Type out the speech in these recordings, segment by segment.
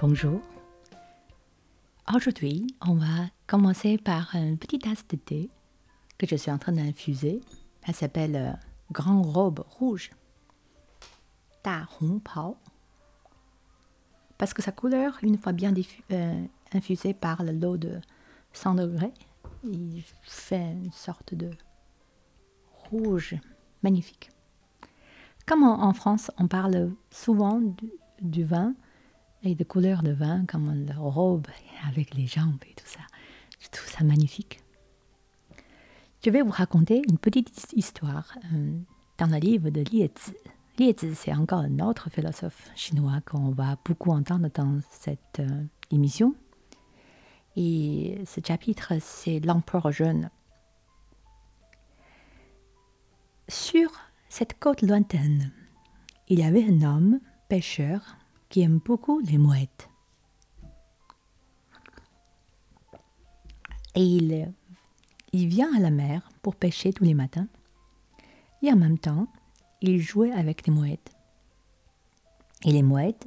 Bonjour. Aujourd'hui, on va commencer par une petite tasse de thé que je suis en train d'infuser. Elle s'appelle euh, Grand Robe Rouge. Ta Hong Pao. Parce que sa couleur, une fois bien euh, infusée par le lot de 100 degrés, il fait une sorte de rouge magnifique. Comme en, France, on parle souvent du, vin et de couleurs de vin, comme la robe avec les jambes et tout ça. Je trouve ça magnifique. Je vais vous raconter une petite histoire euh, dans le livre de Liezi. Liezi, c'est encore un autre philosophe chinois qu'on va beaucoup entendre dans cette euh, émission. Et ce chapitre, c'est l'empereur jeune. Sur cette côte lointaine, il y avait un homme, pêcheur, qui aime beaucoup les mouettes. Et il, vient à la mer pour pêcher tous les matins. Et en même temps, il jouait avec les mouettes. Et les mouettes,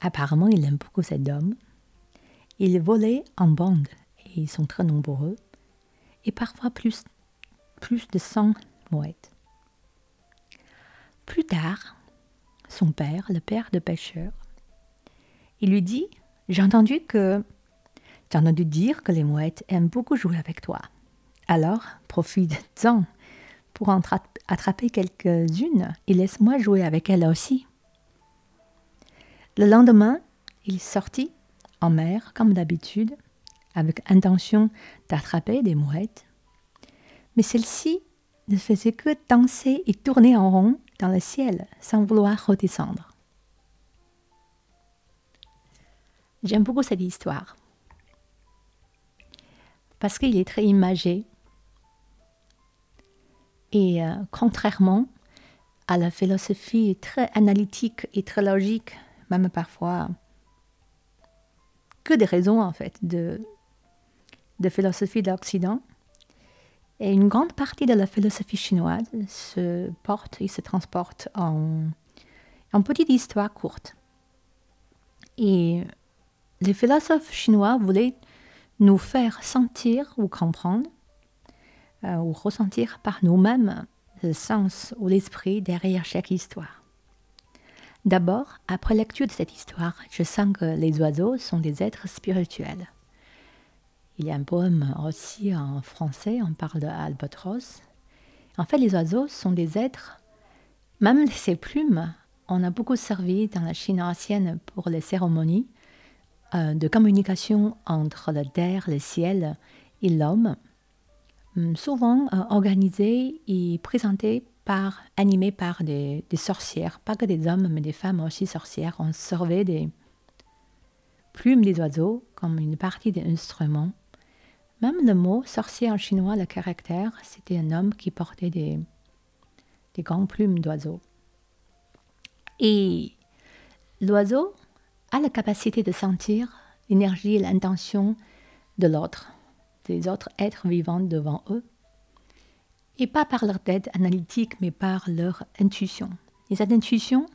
apparemment, il aime beaucoup cet homme. Ils volaient en bande et ils sont très nombreux. Et parfois plus, plus de 100 mouettes. Plus tard, son père, le père de pêcheur, il lui dit J'ai entendu que. J'ai entendu dire que les mouettes aiment beaucoup jouer avec toi. Alors, profite-en pour en attraper quelques-unes et laisse-moi jouer avec elles aussi. Le lendemain, il sortit en mer comme d'habitude, avec intention d'attraper des mouettes. Mais celle-ci ne faisait que danser et tourner en rond dans le ciel sans vouloir redescendre. J'aime beaucoup cette histoire parce qu'il est très imagé et euh, contrairement à la philosophie très analytique et très logique, même parfois que des raisons en fait de, de philosophie de l'Occident, et une grande partie de la philosophie chinoise se porte et se transporte en, en petite histoire courte. Et les philosophes chinois voulaient nous faire sentir ou comprendre euh, ou ressentir par nous-mêmes le sens ou l'esprit derrière chaque histoire. D'abord, après lecture de cette histoire, je sens que les oiseaux sont des êtres spirituels. Il y a un poème aussi en français, on parle d'albatros. En fait, les oiseaux sont des êtres, même ces plumes, on a beaucoup servi dans la Chine ancienne pour les cérémonies euh, de communication entre la terre, le ciel et l'homme, hum, souvent euh, organisées et présentées par, animées par des, sorcières, pas que des hommes, mais des femmes aussi sorcières. On servait des plumes des oiseaux comme une partie des instruments même le mot sorcier en chinois, le caractère, c'était un homme qui portait des, des grandes plumes d'oiseau. Et l'oiseau a la capacité de sentir l'énergie et l'intention de l'autre, des autres êtres vivants devant eux, et pas par leur tête analytique, mais par leur intuition. Et cette intuition,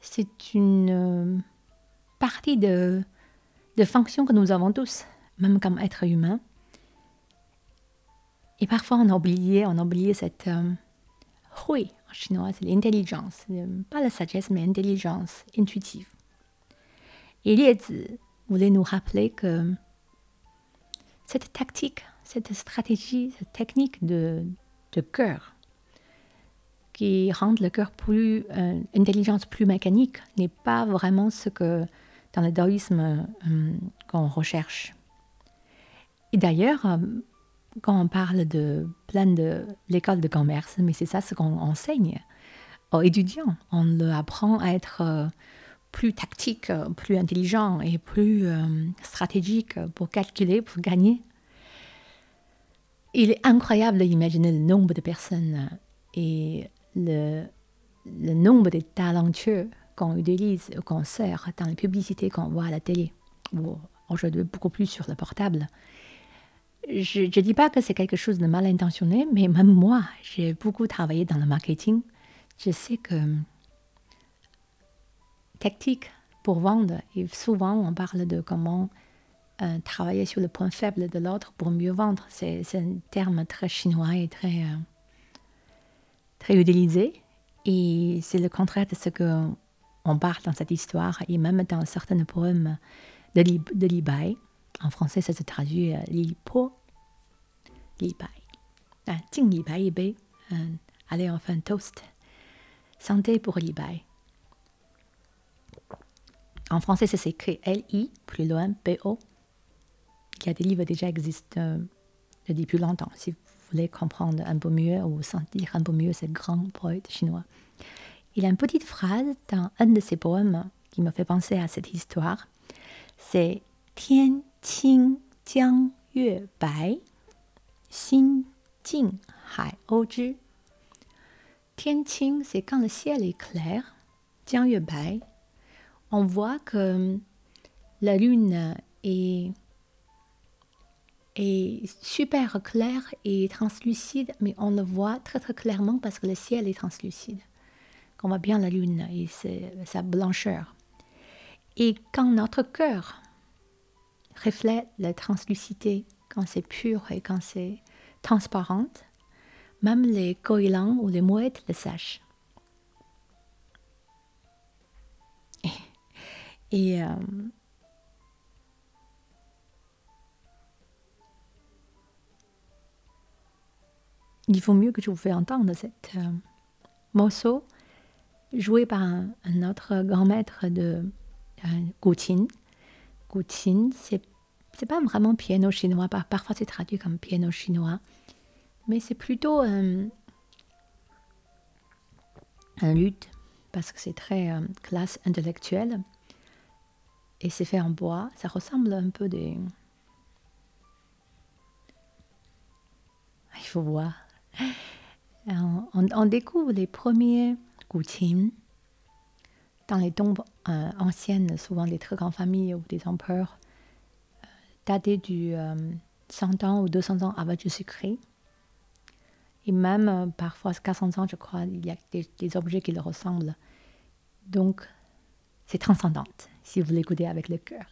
c'est une euh, partie de, de fonction que nous avons tous même comme être humain. Et parfois, on a oublié, on a oublié cette euh, hui en chinois, c'est l'intelligence, pas la sagesse, mais l'intelligence intuitive. Et Liezi voulait nous rappeler que cette tactique, cette stratégie, cette technique de, de cœur, qui rend le cœur plus, euh, intelligence plus mécanique, n'est pas vraiment ce que dans le taoïsme euh, qu'on recherche. Et d'ailleurs, euh, quand on parle de plein de l'école de commerce, mais c'est ça ce qu'on enseigne aux étudiants. On leur apprend à être euh, plus tactique, plus intelligent et plus euh, stratégique pour calculer, pour gagner. Il est incroyable d'imaginer le nombre de personnes et le, le nombre de talentueux qu'on utilise, qu'on sert dans les publicités qu'on voit à la télé, ou aujourd'hui beaucoup plus sur le portable je ne dis pas que c'est quelque chose de mal intentionné, mais même moi, j'ai beaucoup travaillé dans le marketing. Je sais que tactique pour vendre. Et souvent, on parle de comment euh, travailler sur le point faible de l'autre pour mieux vendre. C'est un terme très chinois et très, euh, très utilisé. Et c'est le contraire de ce que on parle dans cette histoire. Et même dans certains poèmes de, Li, de Li Bai, en français, ça se traduit euh, Li Po, Li Bai. Ah, Li Bai allez, enfin, toast. Santé pour Li Bai. En français, ça s'écrit L-I, plus loin, P-O. Il y a des livres déjà existent euh, depuis longtemps. Si vous voulez comprendre un peu mieux ou sentir un peu mieux ce grand poète chinois. Il a une petite phrase dans un de ses poèmes qui me fait penser à cette histoire. C'est Tian jiang yue bai, xin jing hai ou zhi. Tian qing, c'est quand le ciel est clair. On voit que la lune est, super claire et translucide, mais on le voit très très clairement parce que le ciel est translucide. On voit bien la lune et sa blancheur. Et quand notre cœur reflète la translucité, quand c'est pur et quand c'est transparent, même les goélands ou les mouettes le sachent. Et euh, il faut mieux que je vous fais entendre cet euh, morceau joué par un, autre grand maître de euh. Guqin, c'est c'est pas vraiment piano chinois, parfois c'est traduit comme piano chinois, mais c'est plutôt un luth parce que c'est très classe intellectuelle. Et c'est fait en bois. Ça ressemble un peu des. Il faut voir. On, découvre les premiers guqin dans les tombes euh, anciennes, souvent des très grandes familles ou des empereurs, euh, datés du 100 euh, ans ou 200 ans avant Jésus-Christ. Et même parfois 400 ans, je crois, il y a des, des objets qui le ressemblent. Donc, c'est transcendant si vous l'écoutez avec le cœur.